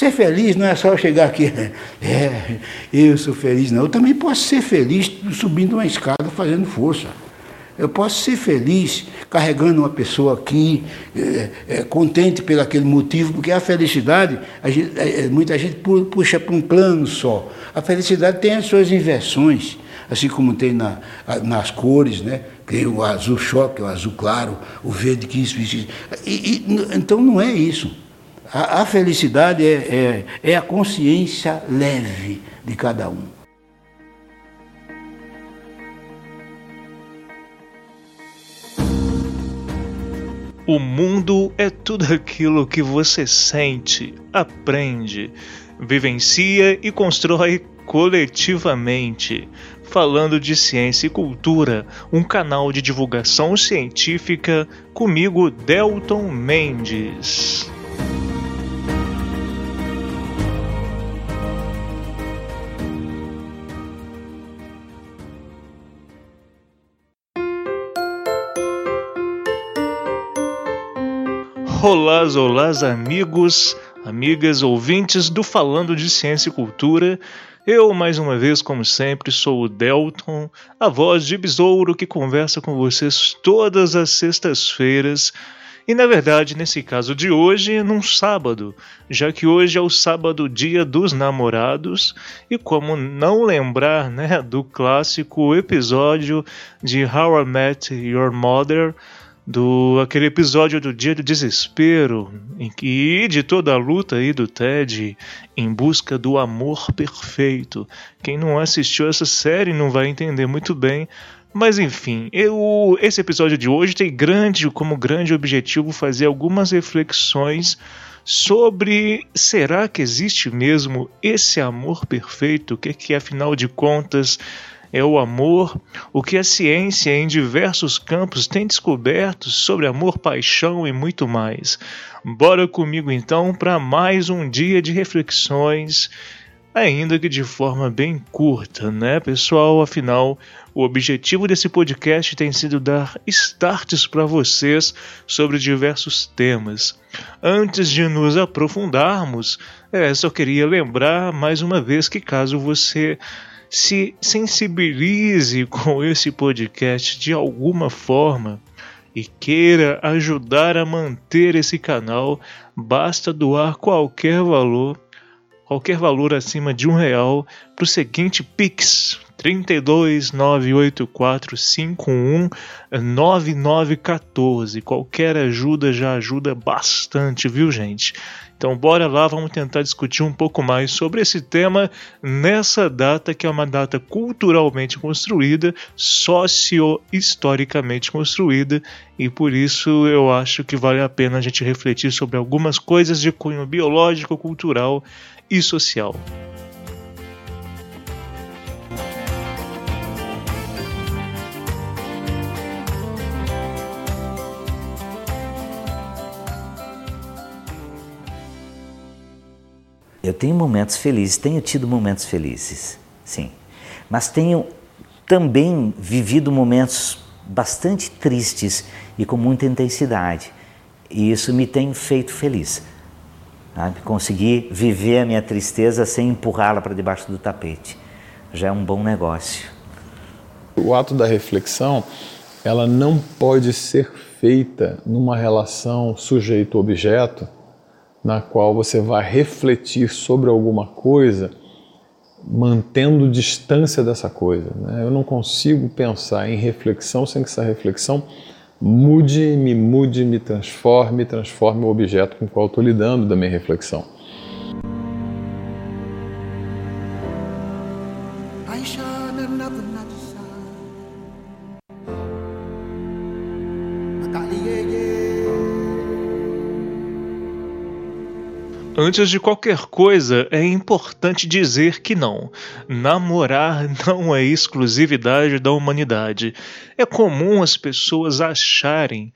Ser feliz não é só chegar aqui, é, eu sou feliz, não. Eu também posso ser feliz subindo uma escada fazendo força. Eu posso ser feliz carregando uma pessoa aqui, é, é, contente pelo aquele motivo, porque a felicidade, a gente, é, é muita gente puxa para um plano só. A felicidade tem as suas inversões, assim como tem na, nas cores, né? Tem o azul choque, o azul claro, o verde que isso, isso. E, e, então não é isso. A, a felicidade é, é, é a consciência leve de cada um. O mundo é tudo aquilo que você sente, aprende, vivencia e constrói coletivamente. Falando de ciência e cultura, um canal de divulgação científica, comigo, Delton Mendes. Olá, olá, amigos, amigas, ouvintes do Falando de Ciência e Cultura. Eu, mais uma vez, como sempre, sou o Delton, a voz de besouro que conversa com vocês todas as sextas-feiras. E na verdade, nesse caso de hoje, num sábado, já que hoje é o sábado, dia dos namorados, e como não lembrar né, do clássico episódio de How I Met Your Mother, do aquele episódio do Dia do Desespero, em que de toda a luta aí do Ted em busca do amor perfeito. Quem não assistiu essa série não vai entender muito bem, mas enfim, eu, esse episódio de hoje tem grande como grande objetivo fazer algumas reflexões sobre será que existe mesmo esse amor perfeito? O que é que afinal de contas é o amor, o que a ciência em diversos campos tem descoberto sobre amor, paixão e muito mais. Bora comigo então para mais um dia de reflexões, ainda que de forma bem curta, né, pessoal? Afinal, o objetivo desse podcast tem sido dar starts para vocês sobre diversos temas. Antes de nos aprofundarmos, é, só queria lembrar mais uma vez que caso você se sensibilize com esse podcast de alguma forma e queira ajudar a manter esse canal, basta doar qualquer valor, qualquer valor acima de um real, para o seguinte Pix 32 984 51 9914. Qualquer ajuda já ajuda bastante, viu, gente? Então, bora lá, vamos tentar discutir um pouco mais sobre esse tema nessa data que é uma data culturalmente construída, socio-historicamente construída, e por isso eu acho que vale a pena a gente refletir sobre algumas coisas de cunho biológico, cultural e social. Eu tenho momentos felizes, tenho tido momentos felizes, sim. Mas tenho também vivido momentos bastante tristes e com muita intensidade. E isso me tem feito feliz. Sabe? Conseguir viver a minha tristeza sem empurrá-la para debaixo do tapete. Já é um bom negócio. O ato da reflexão, ela não pode ser feita numa relação sujeito-objeto na qual você vai refletir sobre alguma coisa, mantendo distância dessa coisa. Né? Eu não consigo pensar em reflexão sem que essa reflexão mude, me mude, me transforme, transforme o objeto com o qual estou lidando da minha reflexão. Antes de qualquer coisa, é importante dizer que não. Namorar não é exclusividade da humanidade. É comum as pessoas acharem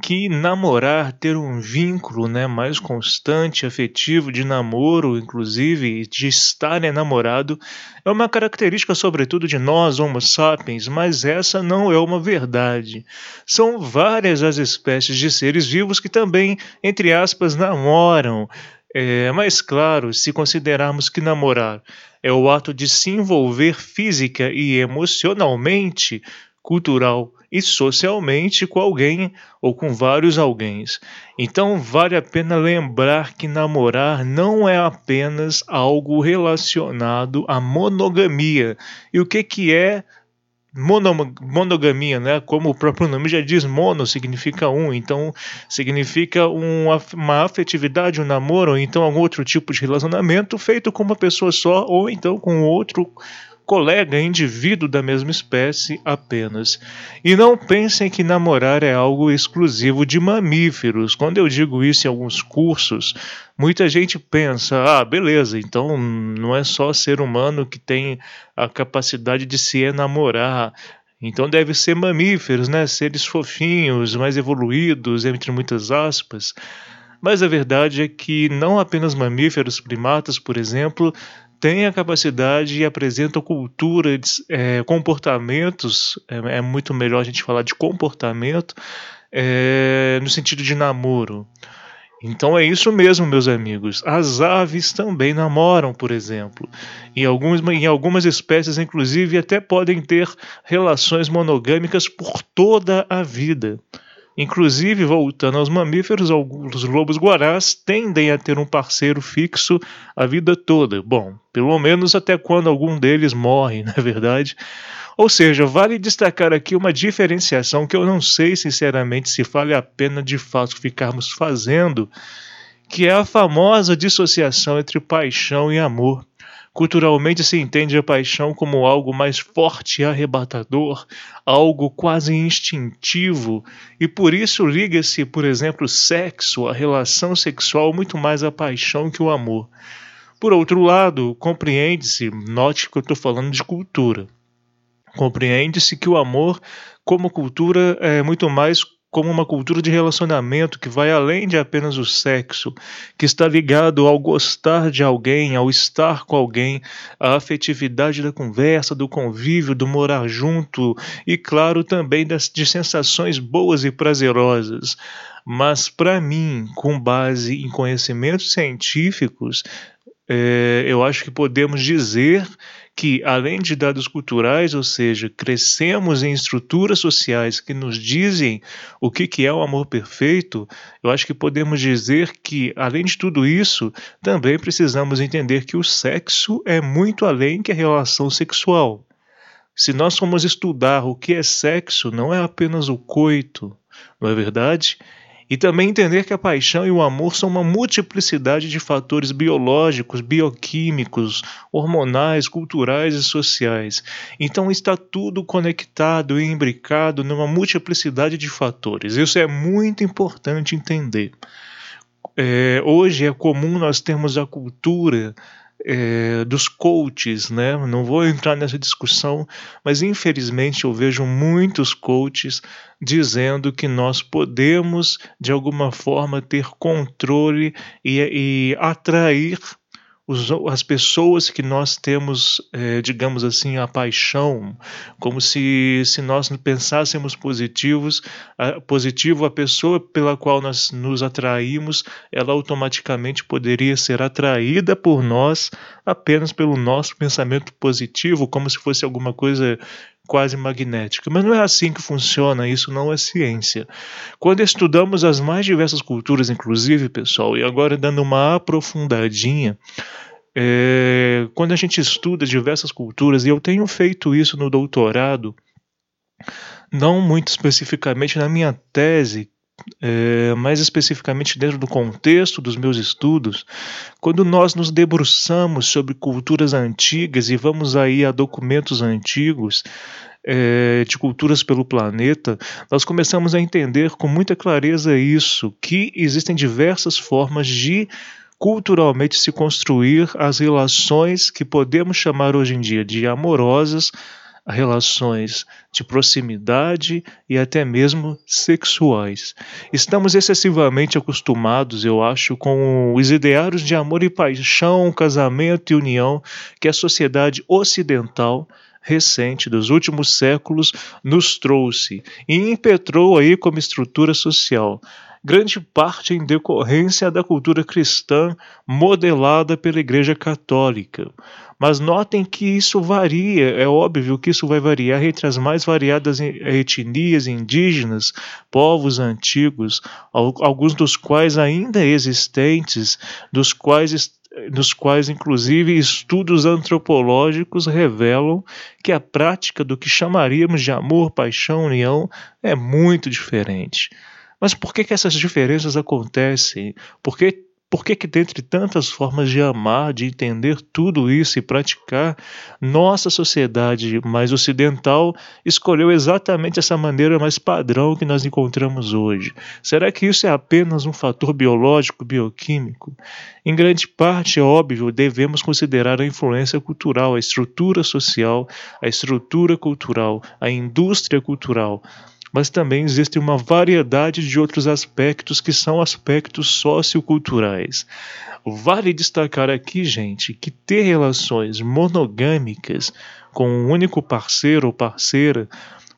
que namorar, ter um vínculo né, mais constante, afetivo, de namoro, inclusive, de estar enamorado, é uma característica, sobretudo, de nós, Homo sapiens, mas essa não é uma verdade. São várias as espécies de seres vivos que também, entre aspas, namoram É, mas claro, se considerarmos que namorar é o ato de se envolver física e emocionalmente, cultural e socialmente com alguém ou com vários alguém. Então vale a pena lembrar que namorar não é apenas algo relacionado à monogamia. E o que, que é monogamia, né? Como o próprio nome já diz, mono significa um, então significa uma, uma afetividade, um namoro, ou então algum outro tipo de relacionamento feito com uma pessoa só, ou então com outro colega, indivíduo da mesma espécie apenas. E não pensem que namorar é algo exclusivo de mamíferos. Quando eu digo isso em alguns cursos, muita gente pensa: ah, beleza, então não é só ser humano que tem a capacidade de se enamorar. Então deve ser mamíferos, né? Seres fofinhos, mais evoluídos, entre muitas aspas. Mas a verdade é que não apenas mamíferos, primatas, por exemplo, têm a capacidade e apresentam cultura, é, comportamentos, é, é, muito melhor a gente falar de comportamento, é, no sentido de namoro. Então é isso mesmo, meus amigos. As aves também namoram, por exemplo. Em, alguns, em algumas espécies, inclusive, até podem ter relações monogâmicas por toda a vida. Inclusive, voltando aos mamíferos, os lobos guarás tendem a ter um parceiro fixo a vida toda. Bom, pelo menos até quando algum deles morre, na é verdade. Ou seja, vale destacar aqui uma diferenciação que eu não sei sinceramente se vale a pena de fato ficarmos fazendo, que é a famosa dissociação entre paixão e amor. Culturalmente se entende a paixão como algo mais forte e arrebatador, algo quase instintivo, e por isso liga-se, por exemplo, o sexo, a relação sexual, muito mais à paixão que o amor. Por outro lado, compreende-se, note que eu estou falando de cultura, compreende-se que o amor, como cultura, é muito mais como uma cultura de relacionamento que vai além de apenas o sexo, que está ligado ao gostar de alguém, ao estar com alguém, à afetividade da conversa, do convívio, do morar junto e, claro, também das, de sensações boas e prazerosas. Mas, para mim, com base em conhecimentos científicos, é, eu acho que podemos dizer que, além de dados culturais, ou seja, crescemos em estruturas sociais que nos dizem o que, que é o amor perfeito, eu acho que podemos dizer que, além de tudo isso, também precisamos entender que o sexo é muito além que a relação sexual. Se nós formos estudar o que é sexo, não é apenas o coito, não é verdade? E também entender que a paixão e o amor são uma multiplicidade de fatores biológicos, bioquímicos, hormonais, culturais e sociais. Então está tudo conectado e imbricado numa multiplicidade de fatores. Isso é muito importante entender. É, hoje é comum nós termos a cultura é, dos coaches, né? Não vou entrar nessa discussão, mas infelizmente eu vejo muitos coaches dizendo que nós podemos de alguma forma ter controle e, e atrair as pessoas que nós temos, é, digamos assim, a paixão, como se, se nós pensássemos positivos, a, positivo, a pessoa pela qual nós nos atraímos, ela automaticamente poderia ser atraída por nós apenas pelo nosso pensamento positivo, como se fosse alguma coisa quase magnética. Mas não é assim que funciona, isso não é ciência. Quando estudamos as mais diversas culturas, inclusive, pessoal, e agora dando uma aprofundadinha, é, quando a gente estuda diversas culturas, e eu tenho feito isso no doutorado, não muito especificamente na minha tese, é, mais especificamente dentro do contexto dos meus estudos, quando nós nos debruçamos sobre culturas antigas e vamos aí a documentos antigos é, de culturas pelo planeta, nós começamos a entender com muita clareza isso, que existem diversas formas de culturalmente se construir as relações que podemos chamar hoje em dia de amorosas, relações de proximidade e até mesmo sexuais. Estamos excessivamente acostumados, eu acho, com os ideários de amor e paixão, casamento e união que a sociedade ocidental recente dos últimos séculos nos trouxe e impetrou aí como estrutura social grande parte em decorrência da cultura cristã modelada pela Igreja Católica. Mas notem que isso varia, é óbvio que isso vai variar entre as mais variadas etnias indígenas, povos antigos, alguns dos quais ainda existentes, dos quais dos quais, inclusive, estudos antropológicos revelam que a prática do que chamaríamos de amor, paixão, união é muito diferente. Mas por que, que essas diferenças acontecem? Por que por que, que, dentre tantas formas de amar, de entender tudo isso e praticar, nossa sociedade mais ocidental escolheu exatamente essa maneira mais padrão que nós encontramos hoje? Será que isso é apenas um fator biológico, bioquímico? Em grande parte, é óbvio, devemos considerar a influência cultural, a estrutura social, a estrutura cultural, a indústria cultural mas também existe uma variedade de outros aspectos que são aspectos socioculturais. Vale destacar aqui, gente, que ter relações monogâmicas com um único parceiro ou parceira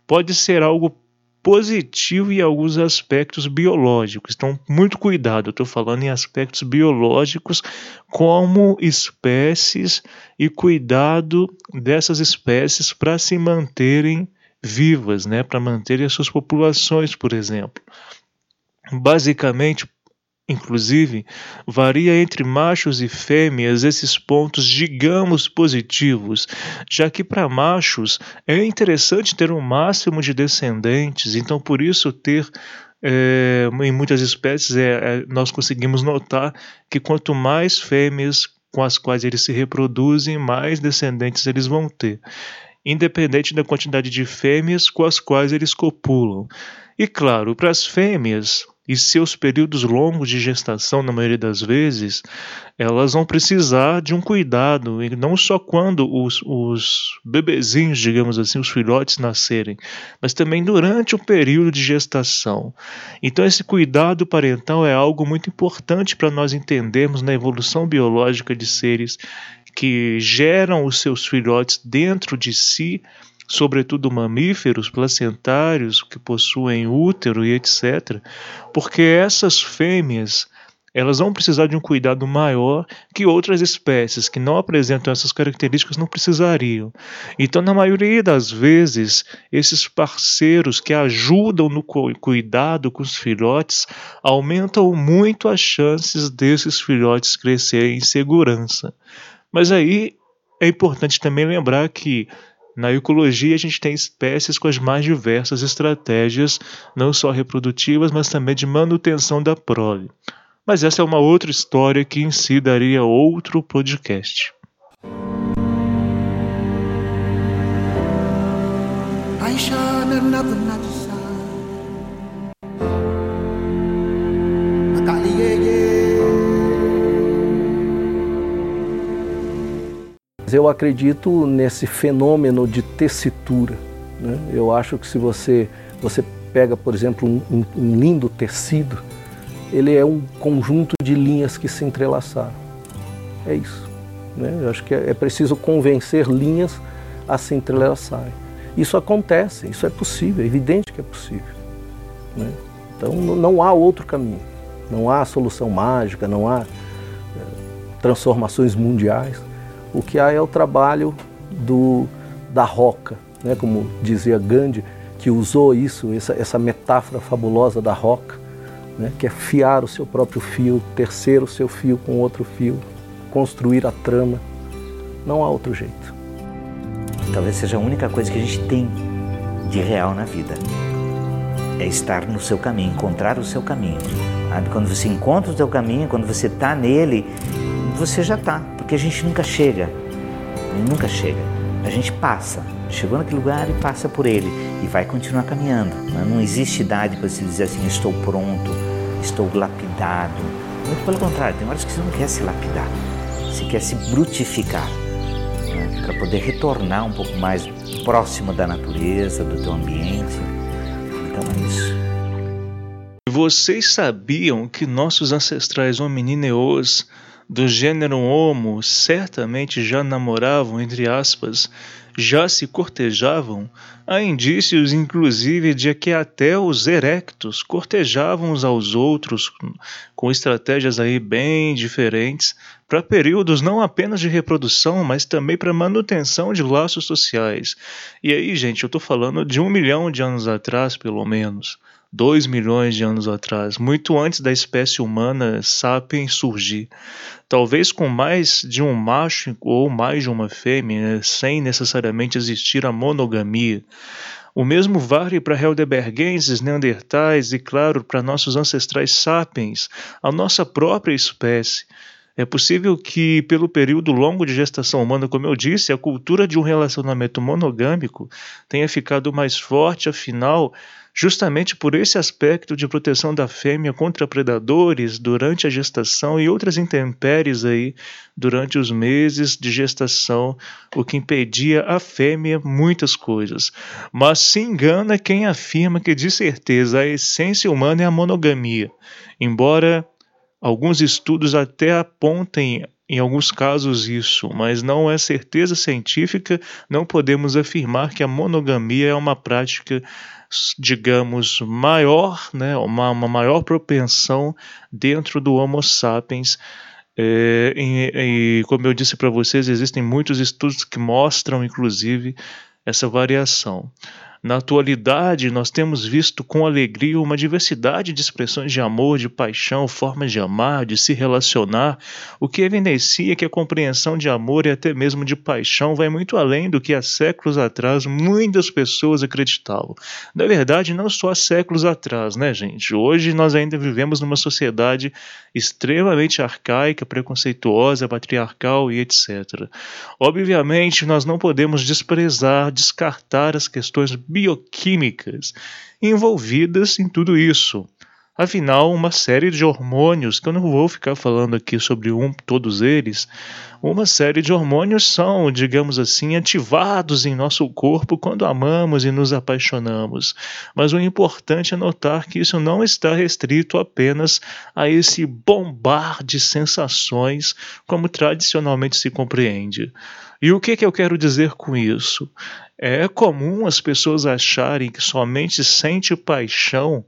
pode ser algo positivo em alguns aspectos biológicos. Então, muito cuidado, estou falando em aspectos biológicos como espécies e cuidado dessas espécies para se manterem vivas, né, para manterem as suas populações, por exemplo. Basicamente, inclusive, varia entre machos e fêmeas esses pontos, digamos, positivos, já que para machos é interessante ter um máximo de descendentes, então por isso ter é, em muitas espécies é, é, nós conseguimos notar que quanto mais fêmeas com as quais eles se reproduzem, mais descendentes eles vão ter independente da quantidade de fêmeas com as quais eles copulam. E claro, para as fêmeas e seus períodos longos de gestação, na maioria das vezes, elas vão precisar de um cuidado, e não só quando os, os bebezinhos, digamos assim, os filhotes nascerem, mas também durante o período de gestação. Então, esse cuidado parental é algo muito importante para nós entendermos na evolução biológica de seres que geram os seus filhotes dentro de si, sobretudo mamíferos placentários que possuem útero e etc., porque essas fêmeas elas vão precisar de um cuidado maior que outras espécies que não apresentam essas características não precisariam. Então, na maioria das vezes, esses parceiros que ajudam no cuidado com os filhotes aumentam muito as chances desses filhotes crescerem em segurança. Mas aí é importante também lembrar que na ecologia a gente tem espécies com as mais diversas estratégias, não só reprodutivas, mas também de manutenção da prole. Mas essa é uma outra história que em si daria outro podcast. Eu acredito nesse fenômeno de tessitura. Né? Eu acho que se você, você pega, por exemplo, um, um, um lindo tecido, ele é um conjunto de linhas que se entrelaçaram. É isso. Né? Eu acho que é, é preciso convencer linhas a se entrelaçarem. Isso acontece, isso é possível, é evidente que é possível. Né? Então não há outro caminho, não há solução mágica, não há é, transformações mundiais. O que há é o trabalho do, da roca, né? como dizia Gandhi, que usou isso, essa, essa metáfora fabulosa da roca, né? que é fiar o seu próprio fio, terceiro o seu fio com outro fio, construir a trama. Não há outro jeito. Talvez seja a única coisa que a gente tem de real na vida. É estar no seu caminho, encontrar o seu caminho. Quando você encontra o seu caminho, quando você está nele, você já está. Porque a gente nunca chega, nunca chega. A gente passa, chegou naquele lugar e passa por ele e vai continuar caminhando. Né? Não existe idade para se dizer assim, estou pronto, estou lapidado. Muito pelo contrário, tem horas que você não quer se lapidar, você quer se brutificar né? para poder retornar um pouco mais próximo da natureza, do teu ambiente. Então é isso. Vocês sabiam que nossos ancestrais hominineus do gênero Homo certamente já namoravam, entre aspas, já se cortejavam, há indícios inclusive de que até os erectos cortejavam uns aos outros com estratégias aí bem diferentes para períodos não apenas de reprodução, mas também para manutenção de laços sociais. E aí, gente, eu estou falando de um milhão de anos atrás, pelo menos. Dois milhões de anos atrás, muito antes da espécie humana sapiens surgir talvez com mais de um macho ou mais de uma fêmea, sem necessariamente existir a monogamia. O mesmo vale para Helderbergenses, Neandertais e, claro, para nossos ancestrais sapiens, a nossa própria espécie. É possível que, pelo período longo de gestação humana, como eu disse, a cultura de um relacionamento monogâmico tenha ficado mais forte, afinal, justamente por esse aspecto de proteção da fêmea contra predadores durante a gestação e outras intempéries aí durante os meses de gestação, o que impedia a fêmea muitas coisas. Mas se engana quem afirma que de certeza a essência humana é a monogamia, embora alguns estudos até apontem em alguns casos isso, mas não é certeza científica, não podemos afirmar que a monogamia é uma prática digamos, maior, né, uma, uma maior propensão dentro do Homo sapiens. É, e, e, como eu disse para vocês, existem muitos estudos que mostram, inclusive, essa variação. Na atualidade, nós temos visto com alegria uma diversidade de expressões de amor, de paixão, formas de amar, de se relacionar, o que evidencia que a compreensão de amor e até mesmo de paixão vai muito além do que há séculos atrás muitas pessoas acreditavam. Na verdade, não só há séculos atrás, né, gente? Hoje nós ainda vivemos numa sociedade extremamente arcaica, preconceituosa, patriarcal e etc. Obviamente, nós não podemos desprezar, descartar as questões bioquímicas envolvidas em tudo isso. Afinal, uma série de hormônios, que eu não vou ficar falando aqui sobre um, todos eles, uma série de hormônios são, digamos assim, ativados em nosso corpo quando amamos e nos apaixonamos. Mas o importante é notar que isso não está restrito apenas a esse bombar de sensações como tradicionalmente se compreende. E o que, que eu quero dizer com isso? É comum as pessoas acharem que somente sente paixão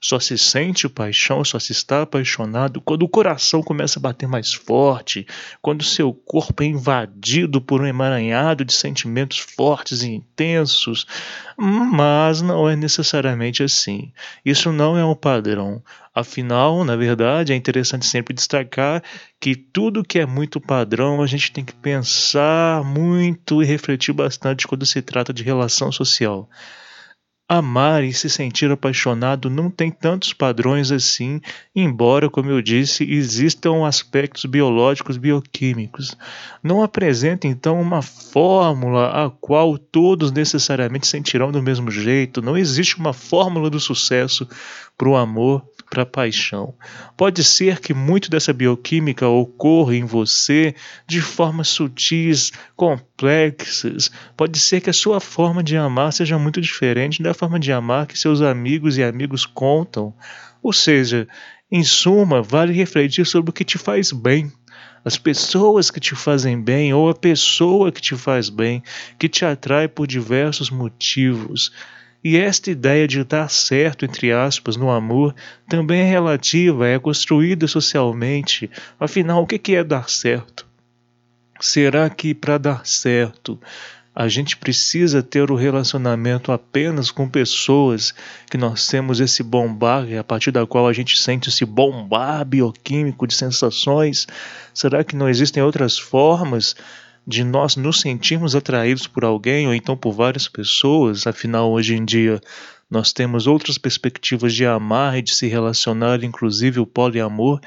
só se sente paixão, só se está apaixonado quando o coração começa a bater mais forte, quando seu corpo é invadido por um emaranhado de sentimentos fortes e intensos. Mas não é necessariamente assim. Isso não é um padrão. Afinal, na verdade, é interessante sempre destacar que tudo que é muito padrão a gente tem que pensar muito e refletir bastante quando se trata de relação social. Amar e se sentir apaixonado não tem tantos padrões assim, embora, como eu disse, existam aspectos biológicos bioquímicos. Não apresenta então uma fórmula a qual todos necessariamente sentirão do mesmo jeito. Não existe uma fórmula do sucesso para o amor para a paixão. Pode ser que muito dessa bioquímica ocorra em você de formas sutis, complexas. Pode ser que a sua forma de amar seja muito diferente da forma de amar que seus amigos e amigos contam. Ou seja, em suma, vale refletir sobre o que te faz bem as pessoas que te fazem bem ou a pessoa que te faz bem, que te atrai por diversos motivos. E esta ideia de dar certo, entre aspas, no amor, também é relativa, é construída socialmente. Afinal, o que é dar certo? Será que para dar certo a gente precisa ter o relacionamento apenas com pessoas que nós temos esse bombar, a partir da qual a gente sente esse bombar bioquímico de sensações? Será que não existem outras formas de nós nos sentirmos atraídos por alguém ou então por várias pessoas, afinal, hoje em dia nós temos outras perspectivas de amar e de se relacionar, inclusive o poliamor.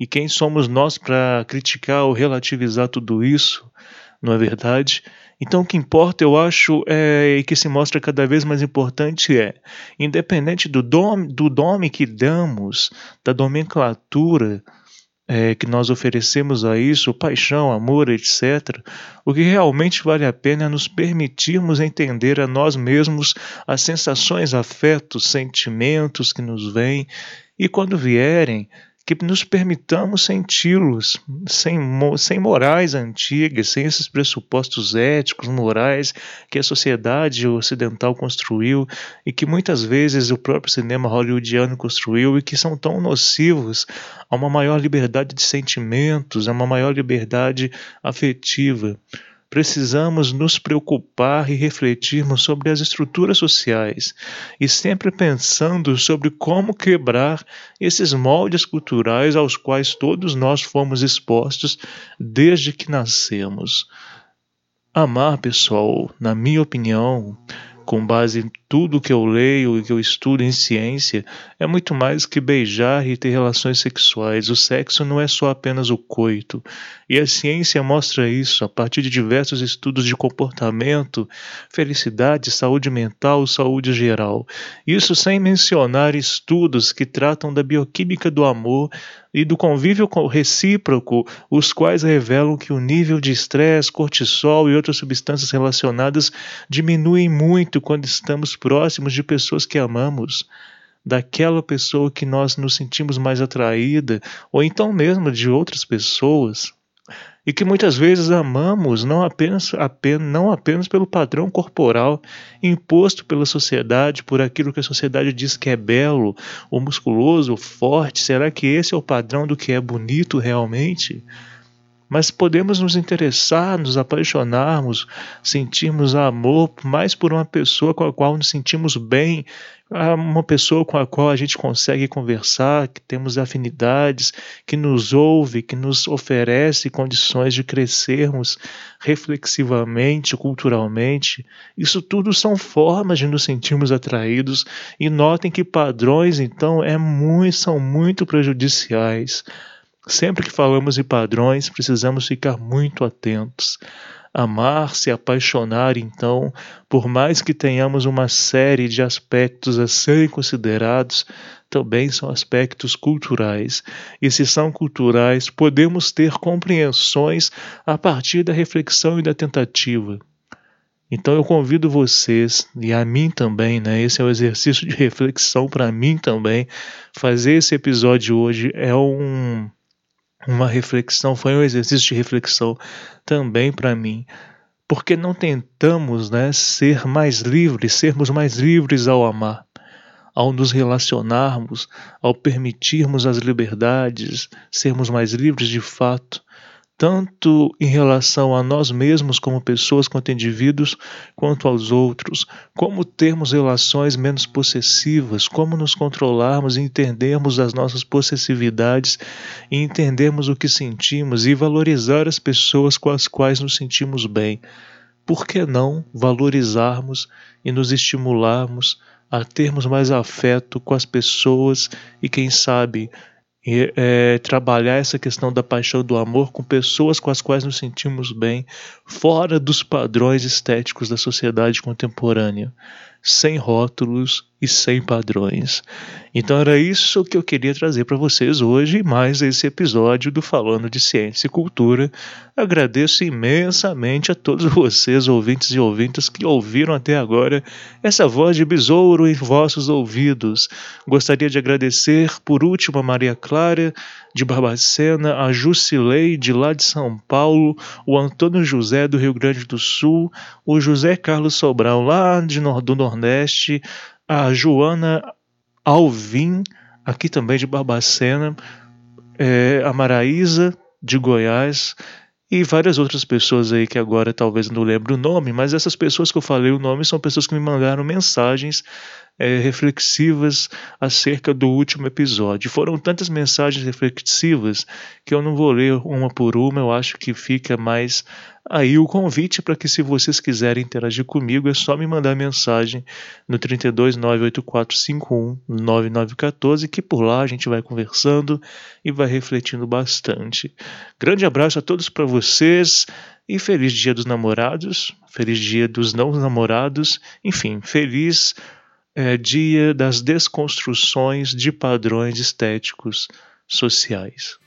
E quem somos nós para criticar ou relativizar tudo isso? Não é verdade? Então, o que importa, eu acho, é, e que se mostra cada vez mais importante é, independente do dom, do nome que damos, da nomenclatura é, que nós oferecemos a isso, paixão, amor, etc., o que realmente vale a pena é nos permitirmos entender a nós mesmos as sensações, afetos, sentimentos que nos vêm e, quando vierem, que nos permitamos senti-los sem, sem morais antigas, sem esses pressupostos éticos, morais que a sociedade ocidental construiu e que muitas vezes o próprio cinema hollywoodiano construiu e que são tão nocivos a uma maior liberdade de sentimentos, a uma maior liberdade afetiva precisamos nos preocupar e refletirmos sobre as estruturas sociais e sempre pensando sobre como quebrar esses moldes culturais aos quais todos nós fomos expostos desde que nascemos. Amar, pessoal, na minha opinião, com base em tudo que eu leio e que eu estudo em ciência, é muito mais que beijar e ter relações sexuais. O sexo não é só apenas o coito. E a ciência mostra isso a partir de diversos estudos de comportamento, felicidade, saúde mental, saúde geral. Isso sem mencionar estudos que tratam da bioquímica do amor e do convívio recíproco, os quais revelam que o nível de estresse, cortisol e outras substâncias relacionadas diminuem muito quando estamos próximos de pessoas que amamos daquela pessoa que nós nos sentimos mais atraída, ou então mesmo de outras pessoas e que muitas vezes amamos não apenas, apenas, não apenas pelo padrão corporal imposto pela sociedade, por aquilo que a sociedade diz que é belo, ou musculoso, ou forte. Será que esse é o padrão do que é bonito realmente? Mas podemos nos interessar, nos apaixonarmos, sentirmos amor mais por uma pessoa com a qual nos sentimos bem, uma pessoa com a qual a gente consegue conversar, que temos afinidades, que nos ouve, que nos oferece condições de crescermos reflexivamente, culturalmente. Isso tudo são formas de nos sentirmos atraídos e notem que padrões, então, é muito, são muito prejudiciais. Sempre que falamos em padrões, precisamos ficar muito atentos amar, se apaixonar, então, por mais que tenhamos uma série de aspectos a serem considerados, também são aspectos culturais. E se são culturais, podemos ter compreensões a partir da reflexão e da tentativa. Então eu convido vocês e a mim também, né? Esse é um exercício de reflexão para mim também. Fazer esse episódio hoje é um uma reflexão, foi um exercício de reflexão também para mim. Porque não tentamos né, ser mais livres, sermos mais livres ao amar, ao nos relacionarmos, ao permitirmos as liberdades, sermos mais livres de fato tanto em relação a nós mesmos como pessoas, quanto indivíduos, quanto aos outros, como termos relações menos possessivas, como nos controlarmos e entendermos as nossas possessividades e entendermos o que sentimos e valorizar as pessoas com as quais nos sentimos bem. Por que não valorizarmos e nos estimularmos a termos mais afeto com as pessoas e, quem sabe, e, é, trabalhar essa questão da paixão do amor com pessoas com as quais nos sentimos bem, fora dos padrões estéticos da sociedade contemporânea, sem rótulos e sem padrões. Então era isso que eu queria trazer para vocês hoje, mais esse episódio do Falando de Ciência e Cultura. Agradeço imensamente a todos vocês, ouvintes e ouvintas, que ouviram até agora essa voz de besouro em vossos ouvidos. Gostaria de agradecer, por último, a Maria Clara de Barbacena, a Jusileide lá de São Paulo, o Antônio José do Rio Grande do Sul, o José Carlos Sobral lá de, do Nordeste, a Joana Alvim, aqui também de Barbacena, é, a Maraísa de Goiás e várias outras pessoas aí que agora talvez não lembre o nome, mas essas pessoas que eu falei o nome são pessoas que me mandaram mensagens é, reflexivas acerca do último episódio. Foram tantas mensagens reflexivas que eu não vou ler uma por uma, eu acho que fica mais aí o convite para que, se vocês quiserem interagir comigo, é só me mandar mensagem no 32984519914, que por lá a gente vai conversando e vai refletindo bastante. Grande abraço a todos para vocês e feliz Dia dos Namorados, feliz Dia dos Não Namorados, enfim, feliz é dia das desconstruções de padrões estéticos sociais.